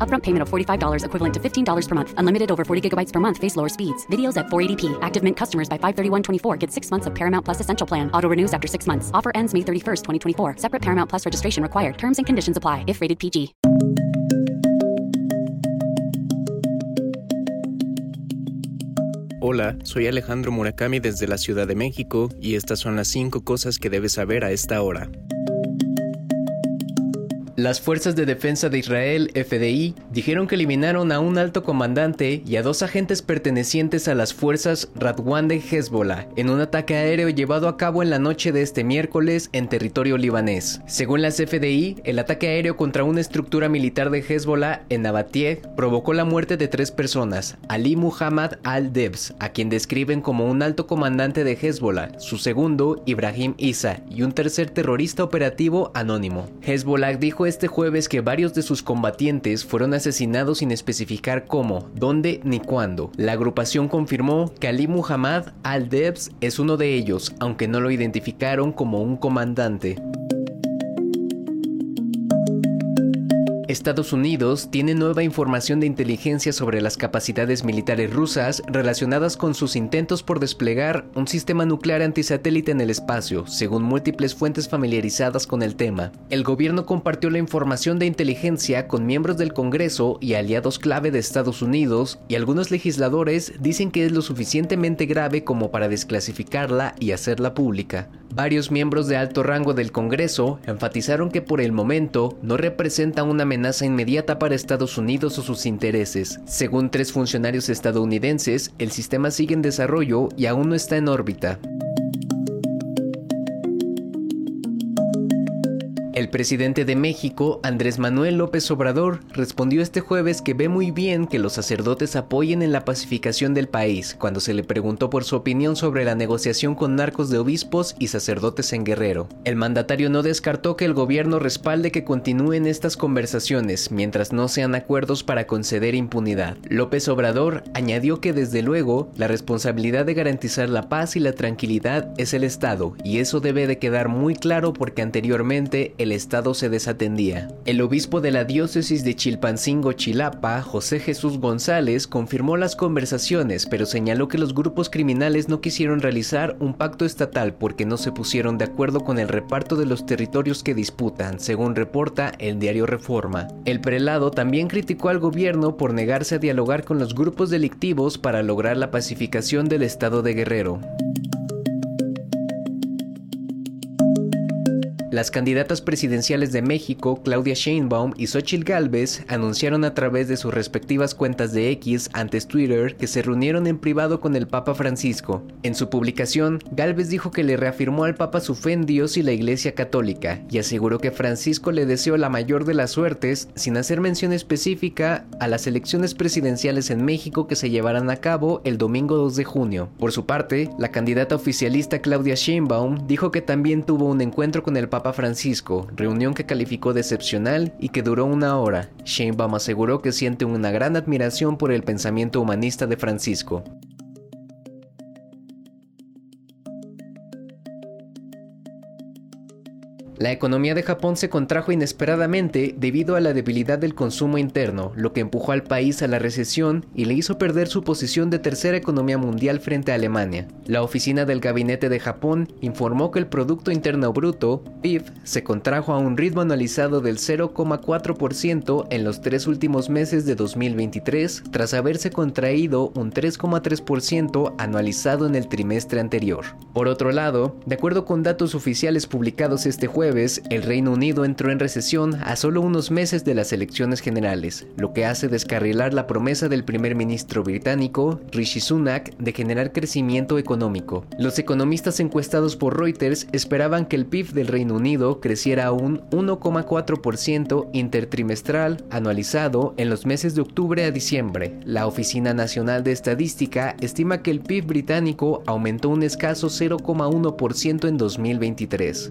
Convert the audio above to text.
Upfront payment of $45 equivalent to $15 per month. Unlimited over 40 gigabytes per month. Face lower speeds. Videos at 480p. Active Mint customers by 531.24 get six months of Paramount Plus Essential Plan. Auto renews after six months. Offer ends May 31st, 2024. Separate Paramount Plus registration required. Terms and conditions apply if rated PG. Hola, soy Alejandro Murakami desde la Ciudad de México y estas son las 5 cosas que debes saber a esta hora. Las Fuerzas de Defensa de Israel, FDI, dijeron que eliminaron a un alto comandante y a dos agentes pertenecientes a las fuerzas Radwan de Hezbollah en un ataque aéreo llevado a cabo en la noche de este miércoles en territorio libanés. Según las FDI, el ataque aéreo contra una estructura militar de Hezbollah en Nabatie provocó la muerte de tres personas, Ali Muhammad al-Debs, a quien describen como un alto comandante de Hezbollah, su segundo, Ibrahim Isa, y un tercer terrorista operativo anónimo. Hezbollah dijo este jueves que varios de sus combatientes fueron asesinados sin especificar cómo, dónde ni cuándo. La agrupación confirmó que Ali Muhammad al-Debs es uno de ellos, aunque no lo identificaron como un comandante. Estados Unidos tiene nueva información de inteligencia sobre las capacidades militares rusas relacionadas con sus intentos por desplegar un sistema nuclear antisatélite en el espacio, según múltiples fuentes familiarizadas con el tema. El gobierno compartió la información de inteligencia con miembros del Congreso y aliados clave de Estados Unidos, y algunos legisladores dicen que es lo suficientemente grave como para desclasificarla y hacerla pública. Varios miembros de alto rango del Congreso enfatizaron que por el momento no representa una amenaza inmediata para Estados Unidos o sus intereses. Según tres funcionarios estadounidenses, el sistema sigue en desarrollo y aún no está en órbita. El presidente de México, Andrés Manuel López Obrador, respondió este jueves que ve muy bien que los sacerdotes apoyen en la pacificación del país cuando se le preguntó por su opinión sobre la negociación con narcos de obispos y sacerdotes en Guerrero. El mandatario no descartó que el gobierno respalde que continúen estas conversaciones mientras no sean acuerdos para conceder impunidad. López Obrador añadió que desde luego la responsabilidad de garantizar la paz y la tranquilidad es el Estado y eso debe de quedar muy claro porque anteriormente el Estado se desatendía. El obispo de la diócesis de Chilpancingo, Chilapa, José Jesús González, confirmó las conversaciones, pero señaló que los grupos criminales no quisieron realizar un pacto estatal porque no se pusieron de acuerdo con el reparto de los territorios que disputan, según reporta el diario Reforma. El prelado también criticó al gobierno por negarse a dialogar con los grupos delictivos para lograr la pacificación del estado de Guerrero. Las candidatas presidenciales de México, Claudia Sheinbaum y Xochitl Gálvez, anunciaron a través de sus respectivas cuentas de X antes Twitter que se reunieron en privado con el Papa Francisco. En su publicación, Gálvez dijo que le reafirmó al Papa su fe en Dios y la Iglesia Católica y aseguró que Francisco le deseó la mayor de las suertes sin hacer mención específica a las elecciones presidenciales en México que se llevarán a cabo el domingo 2 de junio. Por su parte, la candidata oficialista Claudia Sheinbaum dijo que también tuvo un encuentro con el Papa Papa Francisco, reunión que calificó de excepcional y que duró una hora. Sheinbaum aseguró que siente una gran admiración por el pensamiento humanista de Francisco. La economía de Japón se contrajo inesperadamente debido a la debilidad del consumo interno, lo que empujó al país a la recesión y le hizo perder su posición de tercera economía mundial frente a Alemania. La oficina del gabinete de Japón informó que el Producto Interno Bruto, PIB, se contrajo a un ritmo anualizado del 0,4% en los tres últimos meses de 2023, tras haberse contraído un 3,3% anualizado en el trimestre anterior. Por otro lado, de acuerdo con datos oficiales publicados este jueves, el Reino Unido entró en recesión a solo unos meses de las elecciones generales, lo que hace descarrilar la promesa del primer ministro británico, Rishi Sunak, de generar crecimiento económico. Los economistas encuestados por Reuters esperaban que el PIB del Reino Unido creciera a un 1,4% intertrimestral anualizado en los meses de octubre a diciembre. La Oficina Nacional de Estadística estima que el PIB británico aumentó un escaso 0,1% en 2023.